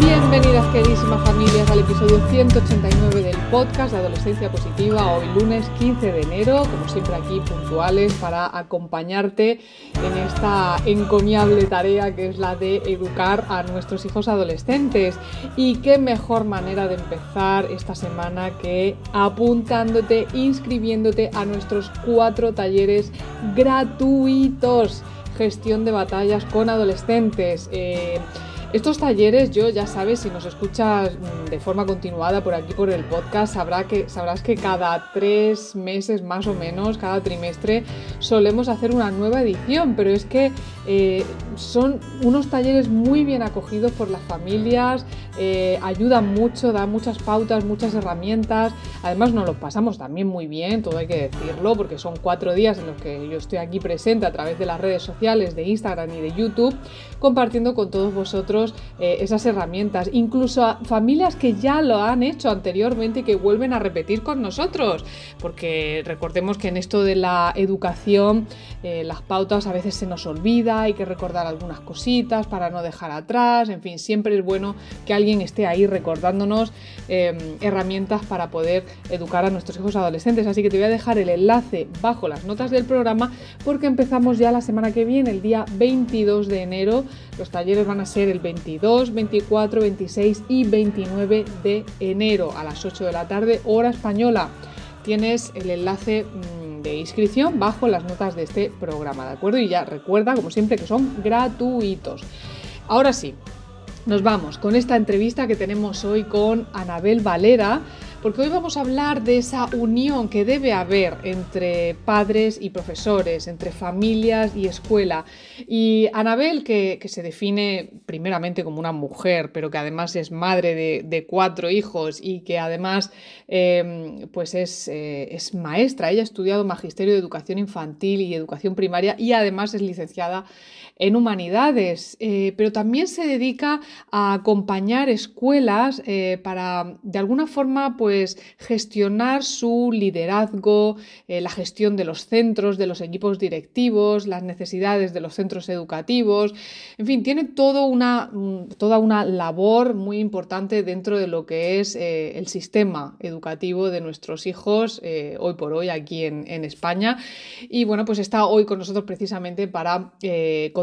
Bienvenidas queridísimas familias al episodio 189 del podcast de Adolescencia Positiva, hoy lunes 15 de enero, como siempre aquí puntuales para acompañarte en esta encomiable tarea que es la de educar a nuestros hijos adolescentes. Y qué mejor manera de empezar esta semana que apuntándote, inscribiéndote a nuestros cuatro talleres gratuitos. Gestión de batallas con adolescentes. Eh, estos talleres, yo ya sabes, si nos escuchas mm, de forma continuada por aquí por el podcast, sabrás que cada tres meses más o menos, cada trimestre, solemos hacer una nueva edición, pero es que eh, son unos talleres muy bien acogidos por las familias, eh, ayudan mucho, dan muchas pautas, muchas herramientas, además nos los pasamos también muy bien, todo hay que decirlo, porque son cuatro días en los que yo estoy aquí presente a través de las redes sociales, de Instagram y de YouTube, compartiendo con todos vosotros eh, esas herramientas, incluso a familias que ya lo han hecho anteriormente y que vuelven a repetir con nosotros, porque recordemos que en esto de la educación eh, las pautas a veces se nos olvida, hay que recordar algunas cositas para no dejar atrás, en fin, siempre es bueno que alguien esté ahí recordándonos em, herramientas para poder educar a nuestros hijos adolescentes, así que te voy a dejar el enlace bajo las notas del programa porque empezamos ya la semana que viene, el día 22 de enero, los talleres van a ser el 22, 24, 26 y 29 de enero a las 8 de la tarde, hora española. Tienes el enlace mm, de inscripción bajo las notas de este programa, ¿de acuerdo? Y ya recuerda, como siempre, que son gratuitos. Ahora sí, nos vamos con esta entrevista que tenemos hoy con Anabel Valera porque hoy vamos a hablar de esa unión que debe haber entre padres y profesores, entre familias y escuela. Y Anabel, que, se define primeramente como una mujer, pero que además es madre de, cuatro hijos y que además em, pues es, eh, es maestra, ella ha estudiado Magisterio de Educación Infantil y Educación Primaria y además es licenciada en humanidades, eh, pero también se dedica a acompañar escuelas eh, para de alguna forma pues gestionar su liderazgo, eh, la gestión de los centros, de los equipos directivos, las necesidades de los centros educativos, en fin, tiene todo una, toda una labor muy importante dentro de lo que es el sistema educativo de nuestros hijos hoy por hoy aquí en, en, España. Y bueno pues está hoy con nosotros precisamente para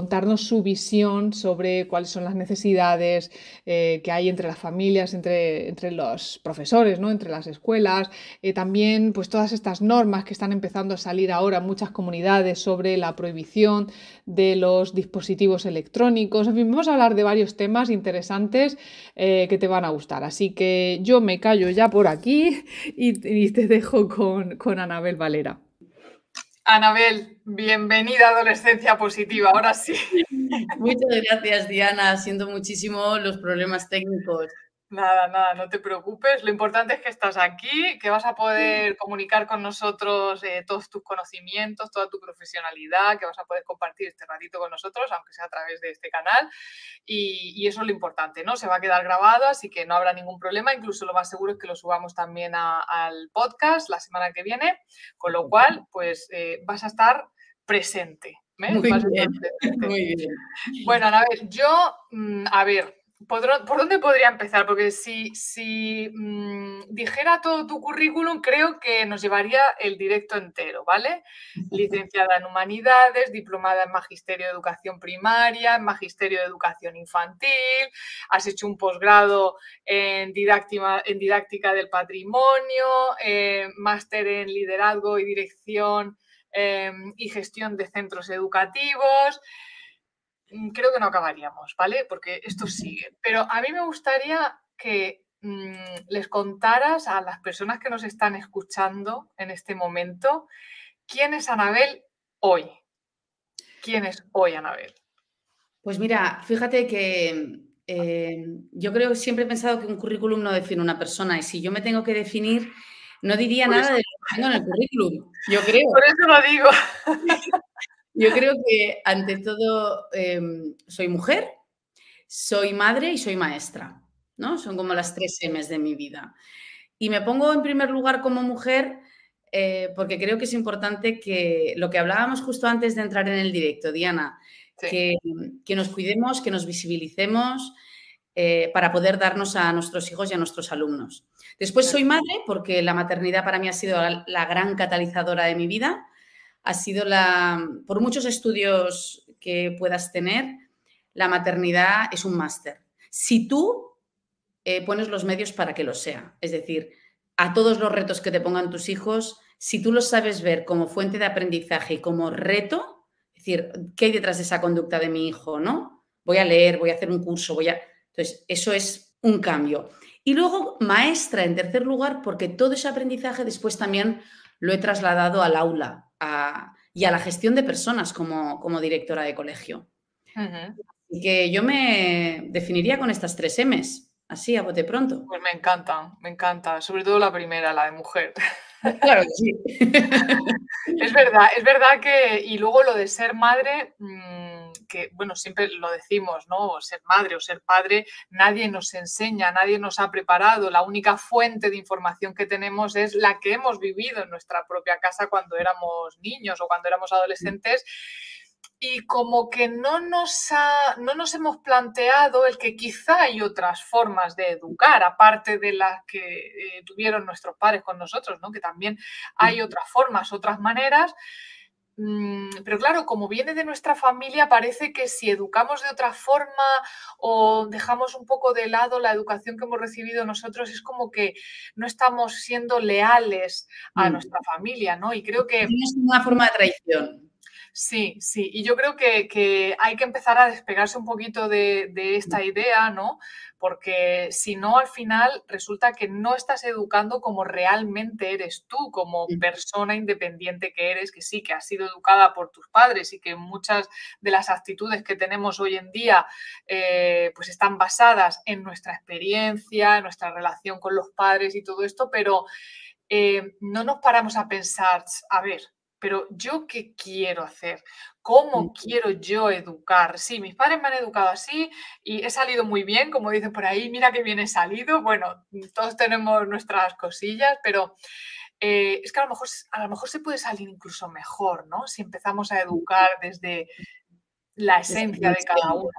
contarnos su visión sobre cuáles son las necesidades eh, que hay entre las familias, entre, entre los profesores, ¿no? entre las escuelas, eh, también pues todas estas normas que están empezando a salir ahora en muchas comunidades sobre la prohibición de los dispositivos electrónicos. En fin, vamos a hablar de varios temas interesantes eh, que te van a gustar. Así que yo me callo ya por aquí y, te dejo con, con Anabel Valera. Anabel, bienvenida a Adolescencia Positiva, ahora sí. Muchas gracias, Diana, siendo muchísimo los problemas técnicos. Nada, nada, no te preocupes. Lo importante es que estás aquí, que vas a poder comunicar con nosotros eh, todos tus conocimientos, toda tu profesionalidad, que vas a poder compartir este ratito con nosotros, aunque sea a través de este canal. Y, eso es lo importante, ¿no? Se va a quedar grabado, así que no habrá ningún problema. Incluso lo más seguro es que lo subamos también al podcast la semana que viene, con lo cual, pues eh, vas a estar presente. ¿eh? Muy, bien, muy bien. Bueno, a ver, yo, mm, a ver, ¿Por, dónde podría empezar? Porque si, si mm, dijera todo tu currículum, creo que nos llevaría el directo entero, ¿vale? Licenciada en Humanidades, diplomada en Magisterio de Educación Primaria, en Magisterio de Educación Infantil, has hecho un posgrado en didáctica, en didáctica del patrimonio, eh, máster en liderazgo y dirección eh, y gestión de centros educativos. Mm, creo que no acabaríamos, ¿vale? Porque esto sigue. Pero a mí me gustaría que mm, les contaras a las personas que nos están escuchando en este momento quién es Anabel hoy. ¿Quién es hoy Anabel? Pues mira, fíjate que eh, yo creo que siempre he pensado que un currículum no define una persona y si yo me tengo que definir, no diría nada de lo que tengo en el currículum, yo creo. Por eso lo digo. Yo creo que ante todo em, soy mujer, soy madre y soy maestra, ¿no? Son como las tres M's de mi vida. Y me pongo en primer lugar como mujer eh, porque creo que es importante que lo que hablábamos justo antes de entrar en el directo, Diana, que, nos cuidemos, que nos visibilicemos eh, para poder darnos a nuestros hijos y a nuestros alumnos. Después soy madre porque la maternidad para mí ha sido la gran catalizadora de mi vida ha sido la, por muchos estudios que puedas tener, la maternidad es un máster. Si tú eh, pones los medios para que lo sea, es decir, a todos los retos que te pongan tus hijos, si tú los sabes ver como fuente de aprendizaje y como reto, es decir, ¿qué hay detrás de esa conducta de mi hijo? ¿No? Voy a leer, voy a hacer un curso, voy a. Entonces, eso es un cambio. Y luego, maestra en tercer lugar, porque todo ese aprendizaje después también lo he trasladado al aula, y a la gestión de personas como, como directora de colegio. Y que yo me definiría con estas tres M's, así a bote pronto. Pues me encanta, me encanta, sobre todo la primera, la de mujer. Claro que sí. es verdad, es verdad que, y luego lo de ser madre, mm, que bueno, siempre lo decimos, ¿no? Ser madre o ser padre, nadie nos enseña, nadie nos ha preparado, la única fuente de información que tenemos es la que hemos vivido en nuestra propia casa cuando éramos niños o cuando éramos adolescentes y como que no nos, no nos hemos planteado el que quizá hay otras formas de educar, aparte de las que eh, tuvieron nuestros padres con nosotros, ¿no? que también hay otras formas, otras maneras. Mm, pero claro, como viene de nuestra familia, parece que si educamos de otra forma o dejamos un poco de lado la educación que hemos recibido nosotros, es como que no estamos siendo leales a mm. nuestra familia, ¿no? Y creo que... Es una forma de traición. Sí, sí, y yo creo que, hay que empezar a despegarse un poquito de, esta idea, ¿no? Porque si no, al final resulta que no estás educando como realmente eres tú, como persona independiente que eres, que sí, que has sido educada por tus padres y que muchas de las actitudes que tenemos hoy en día eh, pues están basadas en nuestra experiencia, en nuestra relación con los padres y todo esto, pero eh, no nos paramos a pensar, a ver, pero yo qué quiero hacer, cómo quiero yo educar. Sí, mis padres me han educado así y he salido muy bien, como dicen por ahí, mira qué bien he salido. Bueno, todos tenemos nuestras cosillas, pero eh, es que a lo, mejor, a lo mejor se puede salir incluso mejor, ¿no? Si empezamos a educar desde la esencia de cada uno.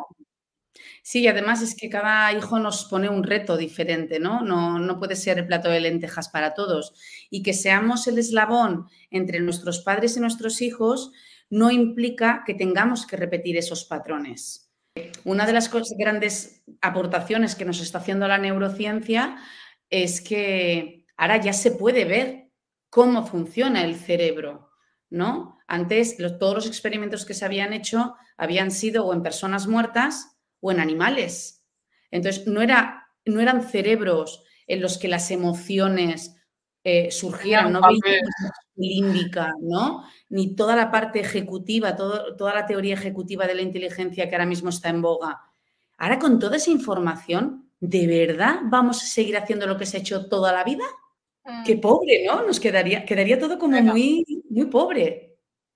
Sí, además es que cada hijo nos pone un reto diferente, ¿no? ¿no? No puede ser el plato de lentejas para todos. Y que seamos el eslabón entre nuestros padres y nuestros hijos no implica que tengamos que repetir esos patrones. Una de las grandes aportaciones que nos está haciendo la neurociencia es que ahora ya se puede ver cómo funciona el cerebro, ¿no? Antes todos los experimentos que se habían hecho habían sido o en personas muertas o en animales. Entonces, no, era, no eran cerebros en los que las emociones eh, surgieran, no límbica, ¿no? Ni toda la parte ejecutiva, toda la teoría ejecutiva de la inteligencia que ahora mismo está en boga. Ahora, con toda esa información, ¿de verdad vamos a seguir haciendo lo que se ha hecho toda la vida? Qué mm. pobre, ¿no? Nos quedaría, quedaría todo como muy, muy pobre.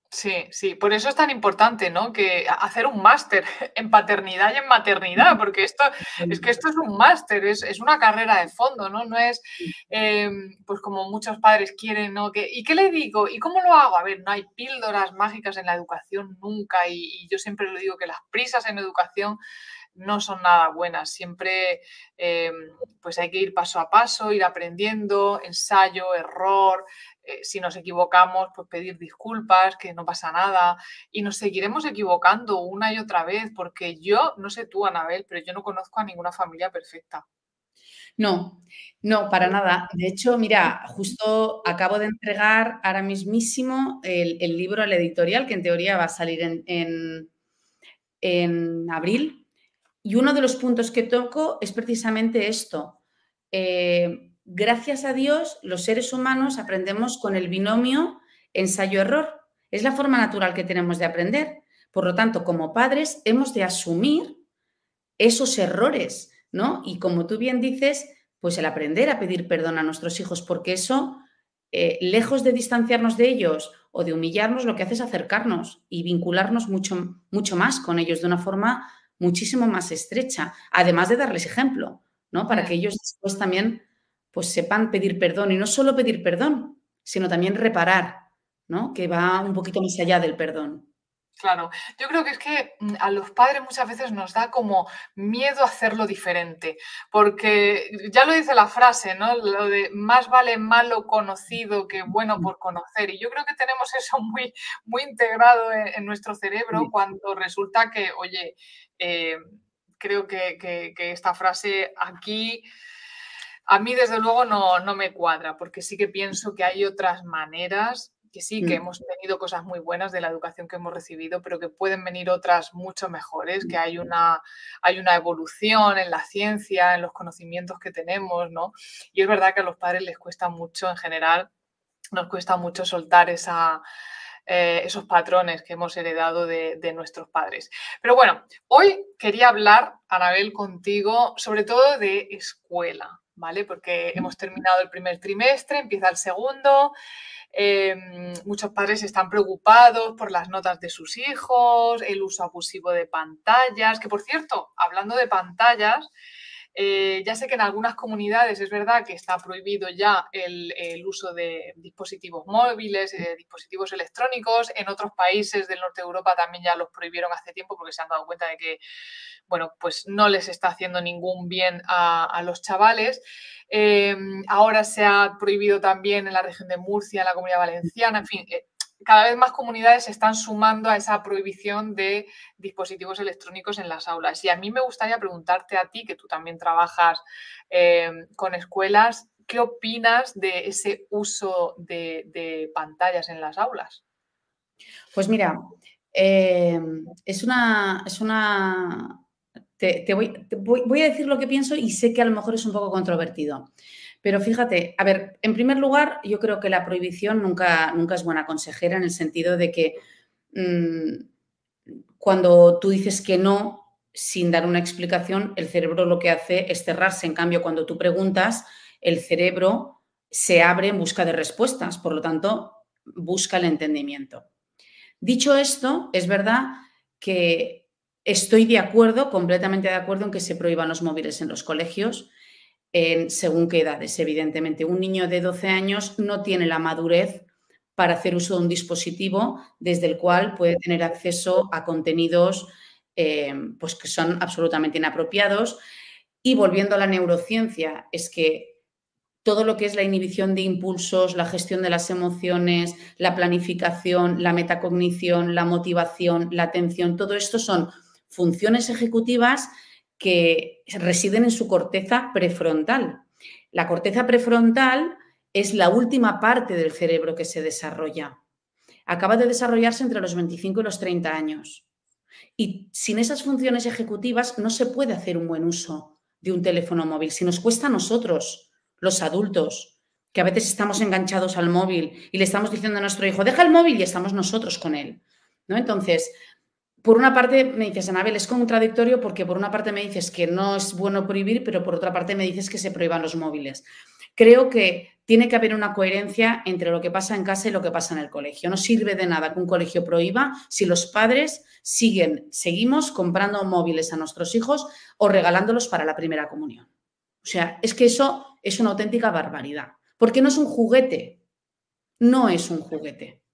Sí, sí, por eso es tan importante, ¿no? Que hacer un máster en paternidad y en maternidad, porque esto es que esto es un máster, es, una carrera de fondo, ¿no? No es em, pues como muchos padres quieren, ¿no? Que, ¿Y qué le digo? ¿Y cómo lo hago? A ver, no hay píldoras mágicas en la educación nunca, y, y yo siempre lo digo que las prisas en educación no son nada buenas. Siempre em, pues hay que ir paso a paso, ir aprendiendo, ensayo, error. Eh, si nos equivocamos, pues pedir disculpas, que no pasa nada. Y nos seguiremos equivocando una y otra vez, porque yo, no sé tú, Anabel, pero yo no conozco a ninguna familia perfecta. No, no, para nada. De hecho, mira, justo acabo de entregar ahora mismísimo el, libro al editorial, que en teoría va a salir en, en abril, y uno de los puntos que toco es precisamente esto. Eh, gracias a Dios, los seres humanos aprendemos con el binomio ensayo-error. Es la forma natural que tenemos de aprender. Por lo tanto, como padres, hemos de asumir esos errores, ¿no? Y como tú bien dices, pues el aprender a pedir perdón a nuestros hijos, porque eso eh, lejos de distanciarnos de ellos o de humillarnos, lo que hace es acercarnos y vincularnos mucho, mucho más con ellos de una forma muchísimo más estrecha, además de darles ejemplo, ¿no? Para que ellos después también pues sepan pedir perdón y no solo pedir perdón, sino también reparar, ¿no? Que va un poquito más allá del perdón. Claro, yo creo que es que mm, a los padres muchas veces nos da como miedo hacerlo diferente, porque ya lo dice la frase, ¿no? Lo de más vale malo conocido que bueno por conocer. Y yo creo que tenemos eso muy, muy integrado en, nuestro cerebro cuando resulta que, oye, eh, creo que, esta frase aquí a mí desde luego no, no me cuadra, porque sí que pienso que hay otras maneras que sí, que mm. hemos tenido cosas muy buenas de la educación que hemos recibido, pero que pueden venir otras mucho mejores, que hay una, hay una evolución en la ciencia, en los conocimientos que tenemos, ¿no? Y es verdad que a los padres les cuesta mucho, en general, nos cuesta mucho soltar esa, eh, esos patrones que hemos heredado de, de, nuestros padres. Pero bueno, hoy quería hablar, Anabel, contigo sobre todo de escuela, ¿vale? Porque hemos terminado el primer trimestre, empieza el segundo. Em, muchos padres están preocupados por las notas de sus hijos, el uso abusivo de pantallas, que por cierto, hablando de pantallas, eh, ya sé que en algunas comunidades es verdad que está prohibido ya el, uso de dispositivos móviles, eh, dispositivos electrónicos. En otros países del norte de Europa también ya los prohibieron hace tiempo porque se han dado cuenta de que, bueno, pues no les está haciendo ningún bien a, los chavales. Em, ahora se ha prohibido también en la región de Murcia, en la comunidad valenciana, en fin, eh, cada vez más comunidades se están sumando a esa prohibición de dispositivos electrónicos en las aulas. Y a mí me gustaría preguntarte a ti, que tú también trabajas eh, con escuelas, ¿qué opinas de ese uso de, pantallas en las aulas? Pues mira, eh, es una... Es una te, voy a decir lo que pienso y sé que a lo mejor es un poco controvertido. Pero fíjate, a ver, en primer lugar, yo creo que la prohibición nunca, nunca es buena consejera en el sentido de que mm, cuando tú dices que no, sin dar una explicación, el cerebro lo que hace es cerrarse. En cambio, cuando tú preguntas, el cerebro se abre en busca de respuestas, por lo tanto, busca el entendimiento. Dicho esto, es verdad que estoy de acuerdo, completamente de acuerdo en que se prohíban los móviles en los colegios en según qué edades, evidentemente. Un niño de 12 años no tiene la madurez para hacer uso de un dispositivo desde el cual puede tener acceso a contenidos eh, pues que son absolutamente inapropiados. Y volviendo a la neurociencia, es que todo lo que es la inhibición de impulsos, la gestión de las emociones, la planificación, la metacognición, la motivación, la atención, todo esto son funciones ejecutivas que residen en su corteza prefrontal. La corteza prefrontal es la última parte del cerebro que se desarrolla. Acaba de desarrollarse entre los 25 y los 30 años. Y sin esas funciones ejecutivas no se puede hacer un buen uso de un teléfono móvil. Si nos cuesta a nosotros, los adultos, que a veces estamos enganchados al móvil y le estamos diciendo a nuestro hijo, deja el móvil y estamos nosotros con él. ¿no? Entonces, por una parte me dices, Anabel, es contradictorio porque por una parte me dices que no es bueno prohibir, pero por otra parte me dices que se prohíban los móviles. Creo que tiene que haber una coherencia entre lo que pasa en casa y lo que pasa en el colegio. No sirve de nada que un colegio prohíba si los padres siguen, seguimos comprando móviles a nuestros hijos o regalándolos para la primera comunión. O sea, es que eso es una auténtica barbaridad, porque no es un juguete, no es un juguete.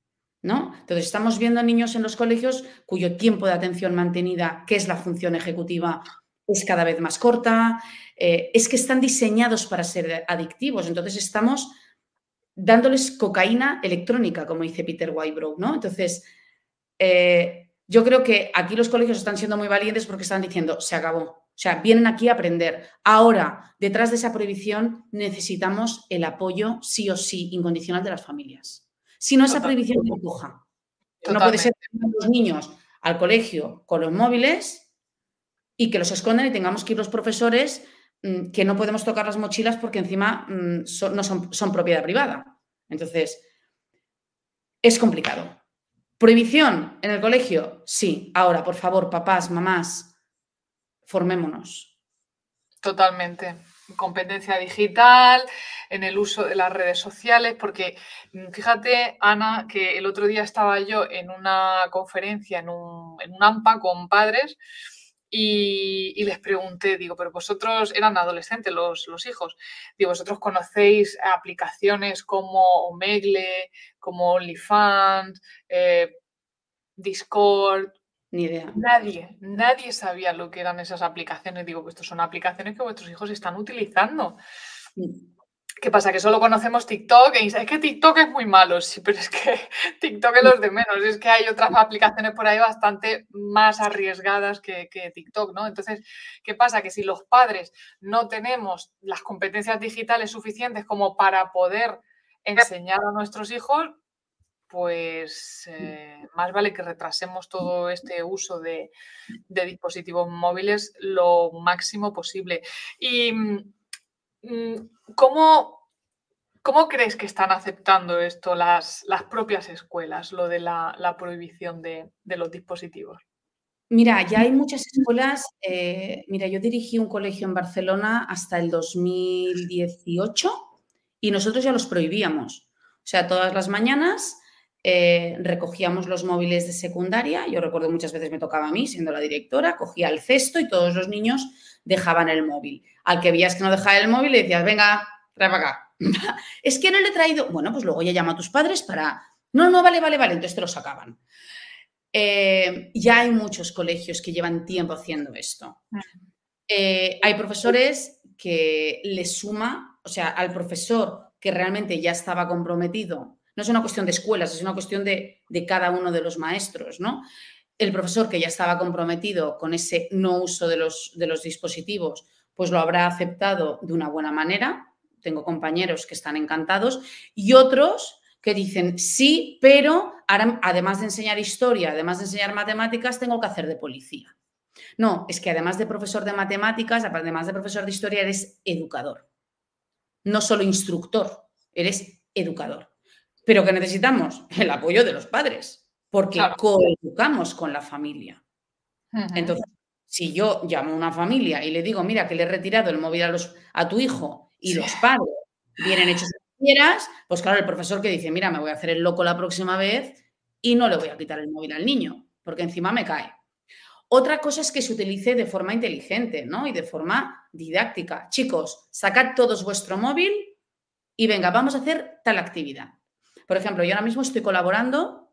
Entonces, estamos viendo niños en los colegios cuyo tiempo de atención mantenida, que es la función ejecutiva, es cada vez más corta, eh, es que están diseñados para ser adictivos, entonces estamos dándoles cocaína electrónica, como dice Peter Wybrow, ¿no? Entonces, eh, yo creo que aquí los colegios están siendo muy valientes porque están diciendo, se acabó. O sea, vienen aquí a aprender. Ahora, detrás de esa prohibición, necesitamos el apoyo sí o sí incondicional de las familias. Si no, esa prohibición coja. No puede ser que los niños al colegio con los móviles y que los escondan y tengamos que ir los profesores mm, que no podemos tocar las mochilas porque encima mm, son, no son, son propiedad privada. Entonces, es complicado. ¿Prohibición en el colegio? Sí. Ahora, por favor, papás, mamás, formémonos. Totalmente. Competencia digital, en el uso de las redes sociales, porque mm, fíjate, Ana, que el otro día estaba yo en una conferencia, en un, en un AMPA con padres, y, les pregunté, digo, pero vosotros eran adolescentes los, los, hijos, digo, vosotros conocéis aplicaciones como Omegle, como OnlyFans, eh, Discord. Ni idea. Nadie, nadie sabía lo que eran esas aplicaciones. Digo, pues estos son aplicaciones que vuestros hijos están utilizando. Mm. ¿Qué pasa? Que solo conocemos TikTok y es que TikTok es muy malo, sí, pero es que TikTok es los de menos, es que hay otras aplicaciones por ahí bastante más arriesgadas que, TikTok, ¿no? Entonces, ¿qué pasa? Que si los padres no tenemos las competencias digitales suficientes como para poder enseñar a nuestros hijos, pues eh, más vale que retrasemos todo este uso de, de dispositivos móviles lo máximo posible. Y Mm, ¿Cómo, ¿Cómo crees que están aceptando esto las, las propias escuelas, lo de la, prohibición de, los dispositivos? Mira, ya hay muchas escuelas. Eh, mira, yo dirigí un colegio en Barcelona hasta el 2018 y nosotros ya los prohibíamos. O sea, todas las mañanas eh, recogíamos los móviles de secundaria. Yo recuerdo muchas veces me tocaba a mí, siendo la directora, cogía el cesto y todos los niños dejaban el móvil. Al que veías que no dejaba el móvil, le decías, venga, trae para acá. es que no le he traído. Bueno, pues luego ya llama a tus padres para. No, no, vale, vale, vale. Entonces te lo sacaban. Eh, ya hay muchos colegios que llevan tiempo haciendo esto. Eh, hay profesores que le suma, o sea, al profesor que realmente ya estaba comprometido, no es una cuestión de escuelas, es una cuestión de, de cada uno de los maestros, ¿no? el profesor que ya estaba comprometido con ese no uso de los, de los dispositivos, pues lo habrá aceptado de una buena manera. Tengo compañeros que están encantados y otros que dicen, sí, pero además de enseñar historia, además de enseñar matemáticas, tengo que hacer de policía. No, es que además de profesor de matemáticas, además de profesor de historia, eres educador. No solo instructor, eres educador. Pero que necesitamos el apoyo de los padres porque coeducamos con la familia. Entonces, si yo llamo a una familia y le digo, mira, que le he retirado el móvil a, los, a tu hijo y los padres vienen hechos quieras, pues claro, el profesor que dice, mira, me voy a hacer el loco la próxima vez y no le voy a quitar el móvil al niño, porque encima me cae. Otra cosa es que se utilice de forma inteligente, ¿no? Y de forma didáctica. Chicos, sacad todos vuestro móvil y venga, vamos a hacer tal actividad. Por ejemplo, yo ahora mismo estoy colaborando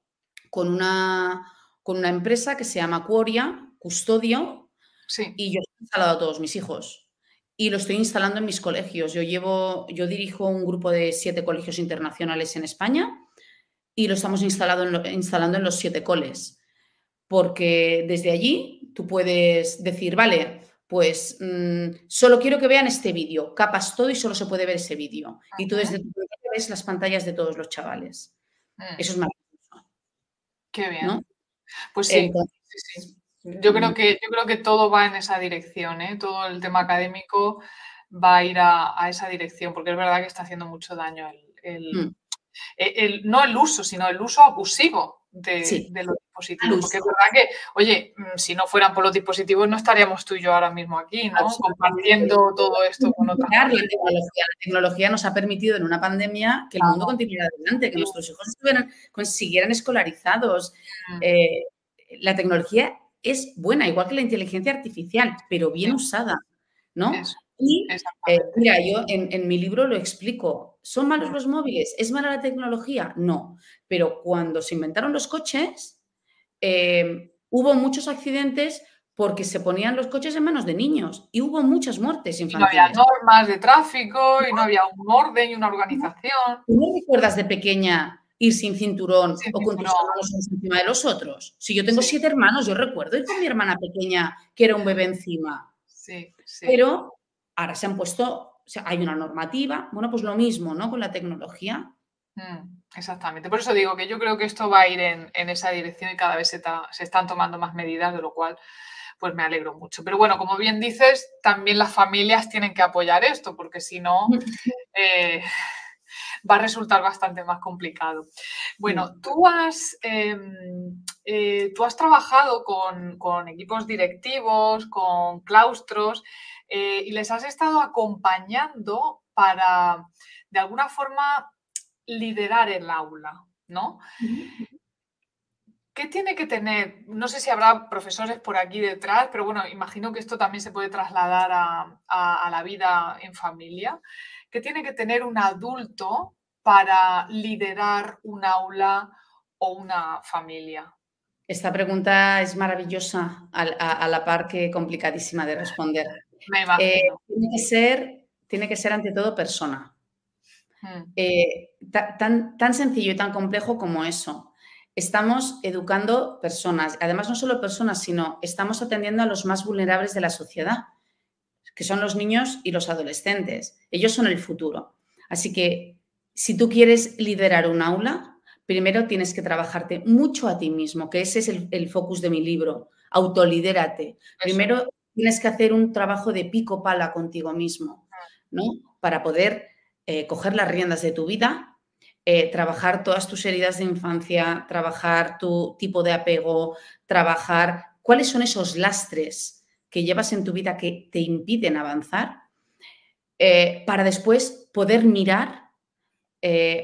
con una, con una empresa que se llama Quoria, Custodio, y yo he instalado a todos mis hijos. Y lo estoy instalando en mis colegios. Yo llevo, yo dirijo un grupo de siete colegios internacionales en España y lo estamos instalado instalando en los siete coles. Porque desde allí tú puedes decir, vale, pues mm, solo quiero que vean este vídeo, capas todo y solo se puede ver ese vídeo. Y tú desde tu ves las pantallas de todos los chavales. Mm. Eso es maravilloso. Qué bien. Pues sí, Yo creo, que, yo creo que todo va en esa dirección, ¿eh? todo el tema académico va a ir a, esa dirección, porque es verdad que está haciendo mucho daño el, mm. E, no el uso, sino el uso abusivo de, los dispositivos. Porque es verdad que, oye, mm, si no fueran por los dispositivos, no estaríamos tú y yo ahora mismo aquí, ¿no? Compartiendo todo esto con otras la tecnología, la tecnología nos ha permitido en una pandemia que el mundo continuara adelante, que nuestros hijos estuvieran, siguieran escolarizados. Mm. Eh, la tecnología es buena, igual que la inteligencia artificial, pero bien usada, ¿no? Y eh, mira, yo en, mi libro lo explico. ¿Son malos los móviles? ¿Es mala la tecnología? No. Pero cuando se inventaron los coches, eh, hubo muchos accidentes porque se ponían los coches en manos de niños y hubo muchas muertes infantiles. no había normas de tráfico y no había un orden y una organización. ¿Tú no recuerdas de pequeña ir sin cinturón o con tus hermanos encima de los otros? Si yo tengo siete hermanos, yo recuerdo ir con mi hermana pequeña que era un bebé encima. Sí, sí. Pero Ahora se han puesto, hay una normativa, bueno, pues lo mismo, ¿no? Con la tecnología. Mm, exactamente. Por eso digo que yo creo que esto va a ir en, esa dirección y cada vez se, están tomando más medidas, de lo cual pues me alegro mucho. Pero bueno, como bien dices, también las familias tienen que apoyar esto, porque si no, eh, va a resultar bastante más complicado. Bueno, tú has, em, eh, tú has trabajado con, con, equipos directivos, con claustros eh, y les has estado acompañando para, de alguna forma, liderar el aula, ¿no? ¿Qué tiene que tener? No sé si habrá profesores por aquí detrás, pero bueno, imagino que esto también se puede trasladar a, la vida en familia. ¿Qué tiene que tener un adulto para liderar un aula o una familia? Esta pregunta es maravillosa, a, la par que complicadísima de responder. Eh, tiene, que ser, tiene que ser ante todo persona. Hmm. Eh, tan, tan sencillo y tan complejo como eso estamos educando personas, además no solo personas, sino estamos atendiendo a los más vulnerables de la sociedad, que son los niños y los adolescentes. Ellos son el futuro. Así que si tú quieres liderar un aula, primero tienes que trabajarte mucho a ti mismo, que ese es el, focus de mi libro, autolidérate. Primero tienes que hacer un trabajo de pico pala contigo mismo, ¿no? Para poder eh, coger las riendas de tu vida eh, trabajar todas tus heridas de infancia, trabajar tu tipo de apego, trabajar cuáles son esos lastres que llevas en tu vida que te impiden avanzar, eh, para después poder mirar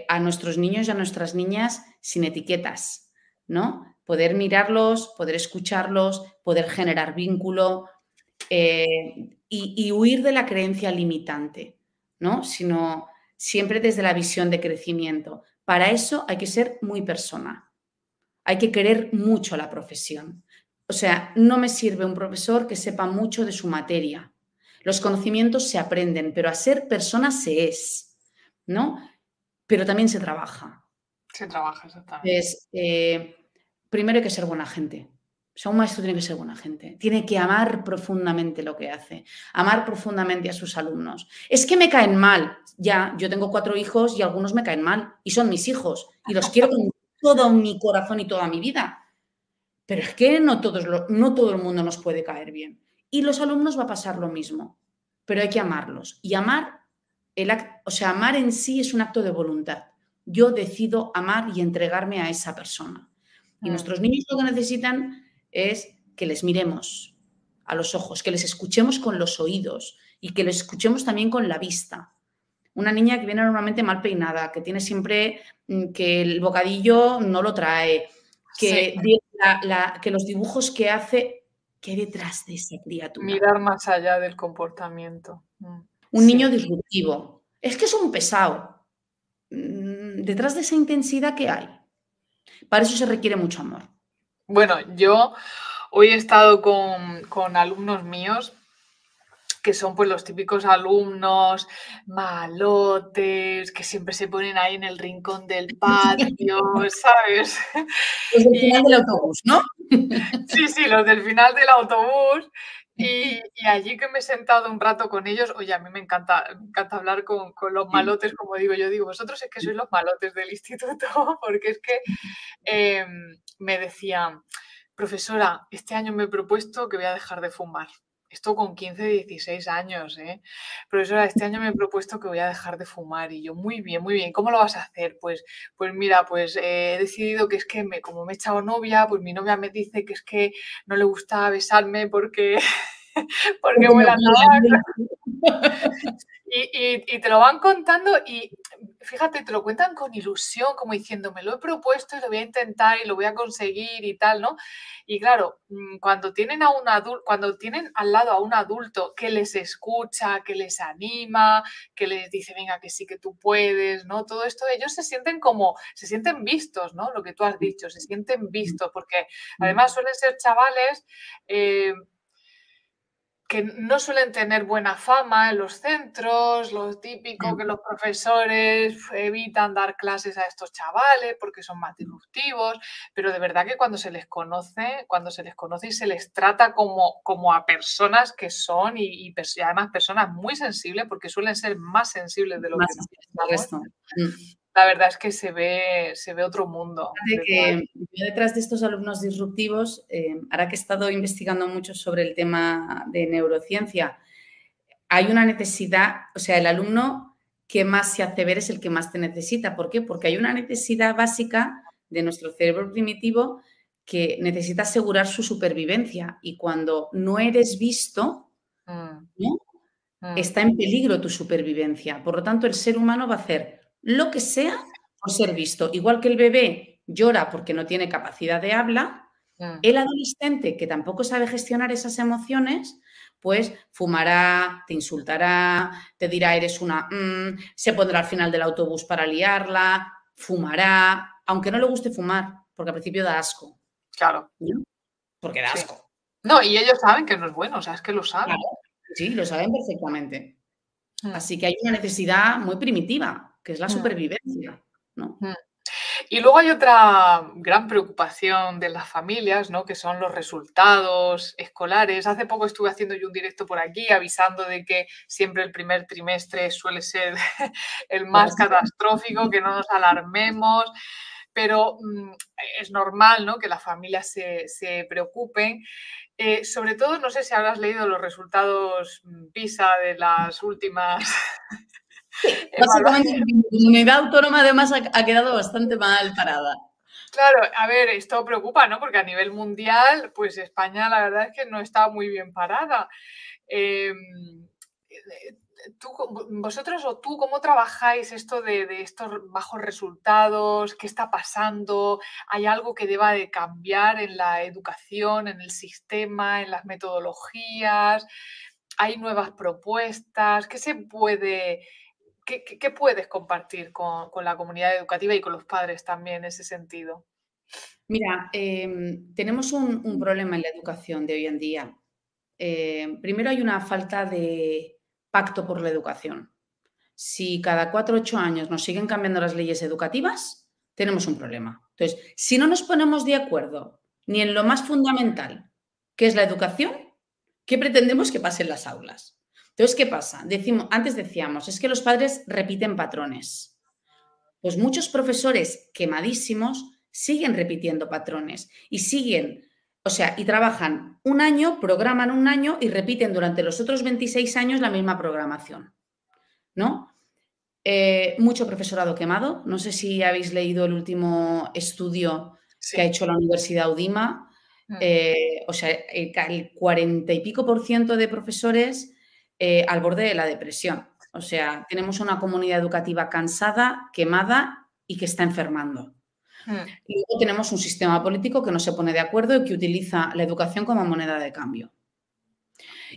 a nuestros niños y a nuestras niñas sin etiquetas, ¿no? Poder mirarlos, poder escucharlos, poder generar vínculo y, y, huir de la creencia limitante, ¿no? Sino siempre desde la visión de crecimiento. Para eso hay que ser muy persona. Hay que querer mucho la profesión. O sea, no me sirve un profesor que sepa mucho de su materia. Los conocimientos se aprenden, pero a ser persona se es, ¿no? Pero también se trabaja. Se trabaja, exactamente. Eh, primero hay que ser buena gente. O sea, un maestro tiene que ser buena gente, tiene que amar profundamente lo que hace, amar profundamente a sus alumnos. Es que me caen mal, ya, yo tengo cuatro hijos y algunos me caen mal y son mis hijos y los quiero con todo mi corazón y toda mi vida. Pero es que no, todos no todo el mundo nos puede caer bien. Y los alumnos va a pasar lo mismo, pero hay que amarlos. Y amar, el o sea, amar en sí es un acto de voluntad. Yo decido amar y entregarme a esa persona. Y nuestros niños lo que necesitan es que les miremos a los ojos, que les escuchemos con los oídos y que les escuchemos también con la vista. Una niña que viene normalmente mal peinada, que tiene siempre mm, que el bocadillo no lo trae, que, que los dibujos que hace, ¿qué hay detrás de esa criatura? Mirar más allá del comportamiento. Mm. Un niño disruptivo. Es que es un pesado. Mm, detrás de esa intensidad que hay. Para eso se requiere mucho amor. Bueno, yo hoy he estado con, alumnos míos que son pues los típicos alumnos malotes, que siempre se ponen ahí en el rincón del patio, ¿sabes? Los del final del autobús, ¿no? Sí, sí, los del final del autobús. Y, allí que me he sentado un rato con ellos, oye, a mí me encanta, encanta hablar con, los malotes, como digo yo, digo, vosotros es que sois los malotes del instituto, porque es que em, me decían, profesora, este año me he propuesto que voy a dejar de fumar. Esto con 15, 16 años, ¿eh? Profesora, este año me he propuesto que voy a dejar de fumar. Y yo, muy bien, muy bien. ¿Cómo lo vas a hacer? Pues, pues mira, pues eh, he decidido que es que me, como me he echado novia, pues mi novia me dice que es que no le gusta besarme porque, porque me la y, y, te lo van contando y fíjate, te lo cuentan con ilusión, como diciendo, me lo he propuesto y lo voy a intentar y lo voy a conseguir y tal, ¿no? Y claro, mm, cuando tienen a un adulto, cuando tienen al lado a un adulto que les escucha, que les anima, que les dice, venga, que sí que tú puedes, ¿no? Todo esto, ellos se sienten como, se sienten vistos, ¿no? Lo que tú has dicho, se sienten vistos, porque además suelen ser chavales. Eh, que no suelen tener buena fama en los centros, lo típico que los profesores evitan dar clases a estos chavales porque son más disruptivos, pero de verdad que cuando se les conoce, cuando se les conoce y se les trata como, como a personas que son y, además personas muy sensibles, porque suelen ser más sensibles de lo que nosotros la verdad es que se ve, se ve otro mundo. Que detrás de estos alumnos disruptivos, eh, ahora que he estado investigando mucho sobre el tema de neurociencia, hay una necesidad, o sea, el alumno que más se hace ver es el que más te necesita. ¿Por qué? Porque hay una necesidad básica de nuestro cerebro primitivo que necesita asegurar su supervivencia y cuando no eres visto, mm. mm. está en peligro tu supervivencia. Por lo tanto, el ser humano va a hacer lo que sea por ser visto. Igual que el bebé llora porque no tiene capacidad de habla, el adolescente que tampoco sabe gestionar esas emociones, pues fumará, te insultará, te dirá eres una, mm", se pondrá al final del autobús para liarla, fumará, aunque no le guste fumar, porque al principio da asco. Claro. Porque da asco. No, y ellos saben que no es bueno, o sea, es que lo saben. Sí, lo saben perfectamente. Mm. Así que hay una necesidad muy primitiva, que es la supervivencia. ¿no? Y luego hay otra gran preocupación de las familias, ¿no? que son los resultados escolares. Hace poco estuve haciendo yo un directo por aquí avisando de que siempre el primer trimestre suele ser el más catastrófico, que no nos alarmemos, pero mm, es normal ¿no? que las familias se, preocupen. Eh, sobre todo, no sé si habrás leído los resultados mm, PISA de las últimas Básicamente, la comunidad autónoma además ha, quedado bastante mal parada. Claro, a ver, esto preocupa, ¿no? Porque a nivel mundial, pues España la verdad es que no está muy bien parada. Em, vosotros o tú, ¿cómo trabajáis esto de, de, estos bajos resultados? ¿Qué está pasando? ¿Hay algo que deba de cambiar en la educación, en el sistema, en las metodologías? ¿Hay nuevas propuestas? ¿Qué se puede ¿qué, puedes compartir con, la comunidad educativa y con los padres también en ese sentido? Mira, em, tenemos un, problema en la educación de hoy en día. Em, primero hay una falta de pacto por la educación. Si cada cuatro o ocho años nos siguen cambiando las leyes educativas, tenemos un problema. Entonces, si no nos ponemos de acuerdo ni en lo más fundamental, que es la educación, ¿qué pretendemos que pase en las aulas? Entonces, ¿qué pasa? Decimos, antes decíamos, es que los padres repiten patrones. Pues muchos profesores quemadísimos siguen repitiendo patrones y siguen, o sea, y trabajan un año, programan un año y repiten durante los otros 26 años la misma programación. ¿No? Eh, mucho profesorado quemado. No sé si habéis leído el último estudio que ha hecho la Universidad Udima. Mm. Eh, o sea, el, cuarenta y pico por ciento de profesores eh, al borde de la depresión. O sea, tenemos una comunidad educativa cansada, quemada y que está enfermando. Hmm. Y luego tenemos un sistema político que no se pone de acuerdo y que utiliza la educación como moneda de cambio.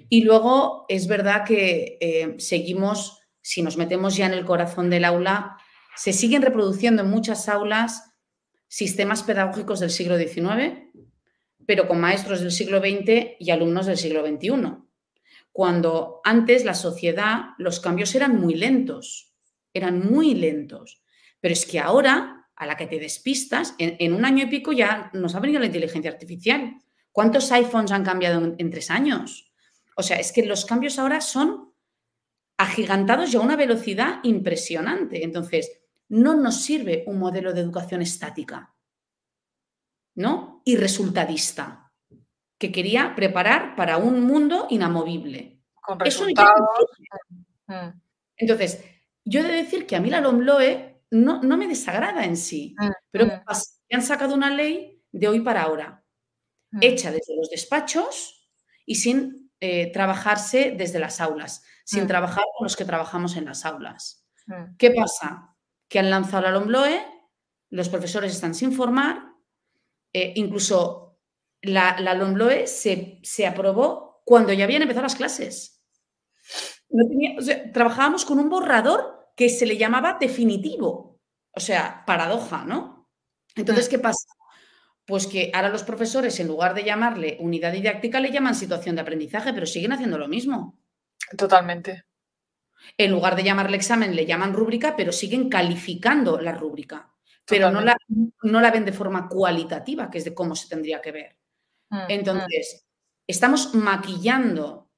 Y luego es verdad que eh, seguimos, si nos metemos ya en el corazón del aula, se siguen reproduciendo en muchas aulas sistemas pedagógicos del siglo XIX, pero con maestros del siglo XX y alumnos del siglo XXI cuando antes la sociedad, los cambios eran muy lentos, eran muy lentos. Pero es que ahora, a la que te despistas, en, un año y pico ya nos ha venido la inteligencia artificial. ¿Cuántos iPhones han cambiado en, tres años? O sea, es que los cambios ahora son agigantados y a una velocidad impresionante. Entonces, no nos sirve un modelo de educación estática, ¿no? Y resultadista que quería preparar para un mundo inamovible. Con resultados. Mm. Entonces, yo he de decir que a mí la LOMLOE no, no me desagrada en sí, mm, pero mm. han sacado una ley de hoy para ahora, hecha desde los despachos y sin eh, trabajarse desde las aulas, sin trabajar con los que trabajamos en las aulas. ¿Qué pasa? Que han lanzado la LOMLOE, los profesores están sin formar, eh, incluso la, la LOMLOE se, aprobó cuando ya habían empezado las clases. trabajábamos con un borrador que se le llamaba definitivo. O sea, paradoja, ¿no? Entonces, mm. ¿qué pasa? Pues que ahora los profesores, en lugar de llamarle unidad didáctica, le llaman situación de aprendizaje, pero siguen haciendo lo mismo. Totalmente. En lugar de llamarle examen, le llaman rúbrica, pero siguen calificando la rúbrica. Pero no la, no la ven de forma cualitativa, que es de cómo se tendría que ver. Mm, mm. Entonces, estamos maquillando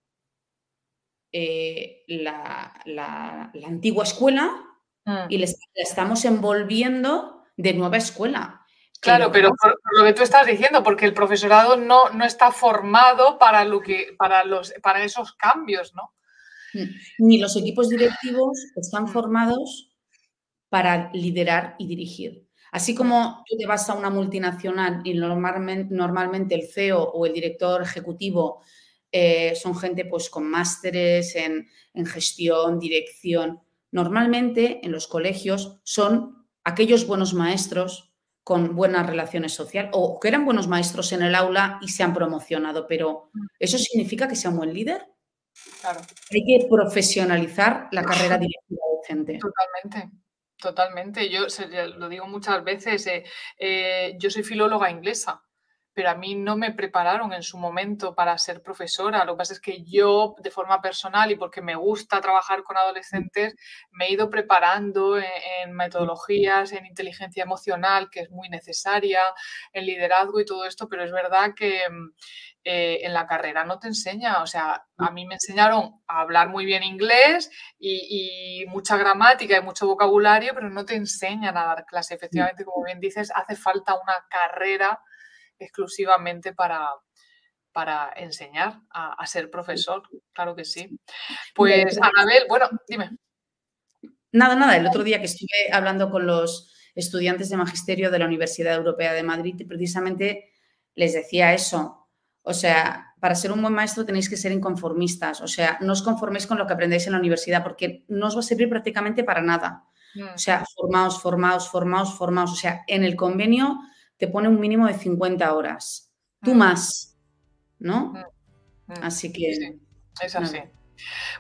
eh, la, antigua escuela mm. y le, estamos envolviendo de nueva escuela. Claro, pero por, lo que tú estás diciendo, porque el profesorado no, no está formado para, lo que, para, los, para esos cambios, ¿no? Ni los equipos directivos están formados para liderar y dirigir. Así como tú te vas a una multinacional y normalmente, el CEO o el director ejecutivo eh, son gente pues con másteres en, en gestión, dirección. Normalmente en los colegios son aquellos buenos maestros con buenas relaciones sociales o que eran buenos maestros en el aula y se han promocionado, pero mm. ¿eso significa que sea un buen líder? Claro. Hay que profesionalizar la carrera directiva docente. Totalmente. Totalmente, yo lo digo muchas veces, eh, eh, yo soy filóloga inglesa pero a mí no me prepararon en su momento para ser profesora. Lo que pasa es que yo, de forma personal y porque me gusta trabajar con adolescentes, me he ido preparando en, metodologías, en inteligencia emocional, que es muy necesaria, en liderazgo y todo esto, pero es verdad que mm, eh, en la carrera no te enseña. O sea, a mí me enseñaron a hablar muy bien inglés y, y mucha gramática y mucho vocabulario, pero no te enseñan a dar clase. Efectivamente, como bien dices, hace falta una carrera exclusivamente para, para enseñar a, ser profesor, claro que sí. Pues, Anabel, bueno, dime. Nada, nada, el otro día que estuve hablando con los estudiantes de magisterio de la Universidad Europea de Madrid, precisamente les decía eso. O sea, para ser un buen maestro tenéis que ser inconformistas. O sea, no os conforméis con lo que aprendéis en la universidad porque no os va a servir prácticamente para nada. Mm. O sea, formaos, formaos, formaos, formaos. O sea, en el convenio te pone un mínimo de 50 horas. Tú mm. más, ¿no? Mm. Mm. Así que... es así.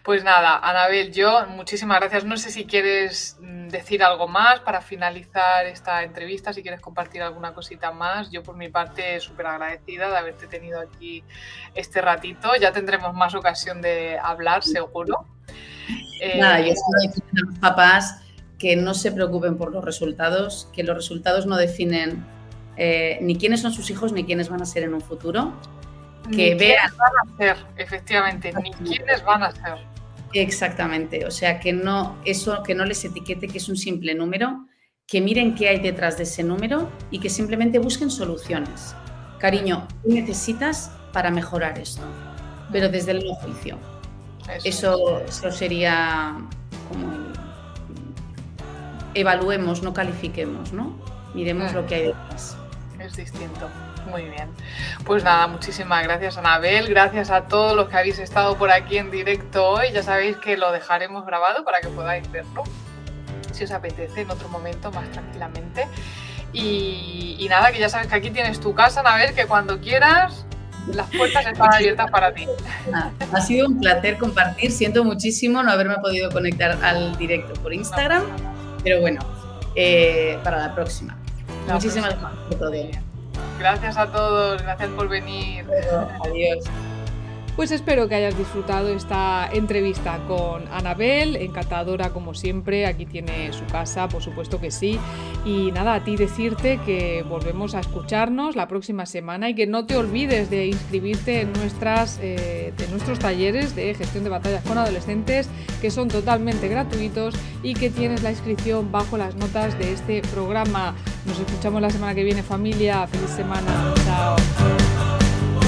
Pues nada, Anabel, yo muchísimas gracias. No sé si quieres decir algo más para finalizar esta entrevista, si quieres compartir alguna cosita más. Yo por mi parte súper agradecida de haberte tenido aquí este ratito. Ya tendremos más ocasión de hablar, seguro. Nada, yo estoy eh, a los papás que no se preocupen por los resultados, que los resultados no definen eh, ni quiénes son sus hijos ni quiénes van a ser en un futuro. Que vean. van a ser, efectivamente, ni quiénes van a ser. Exactamente, o sea, que no, eso, que no les etiquete que es un simple número, que miren qué hay detrás de ese número y que simplemente busquen soluciones. Cariño, ¿qué necesitas para mejorar esto? Pero desde el no juicio. Eso, eso, sería como evaluemos, no califiquemos, ¿no? Miremos lo que hay detrás es distinto. Muy bien. Pues nada, muchísimas gracias Anabel, gracias a todos los que habéis estado por aquí en directo hoy. Ya sabéis que lo dejaremos grabado para que podáis verlo, si os apetece, en otro momento más tranquilamente. Y, nada, que ya sabes que aquí tienes tu casa, Anabel, que cuando quieras las puertas están abiertas para ti. ha sido un placer compartir. Siento muchísimo no haberme podido conectar al directo por Instagram, pero bueno, eh, para la próxima. Muchísimas gracias. Gracias a todos, gracias por venir. Adiós. Pues espero que hayas disfrutado esta entrevista con Anabel, encantadora como siempre, aquí tiene su casa, por supuesto que sí. Y nada, a ti decirte que volvemos a escucharnos la próxima semana y que no te olvides de inscribirte en, nuestras, eh, nuestros talleres de gestión de batallas con adolescentes, que son totalmente gratuitos y que tienes la inscripción bajo las notas de este programa. Nos escuchamos la semana que viene familia, feliz semana, chao.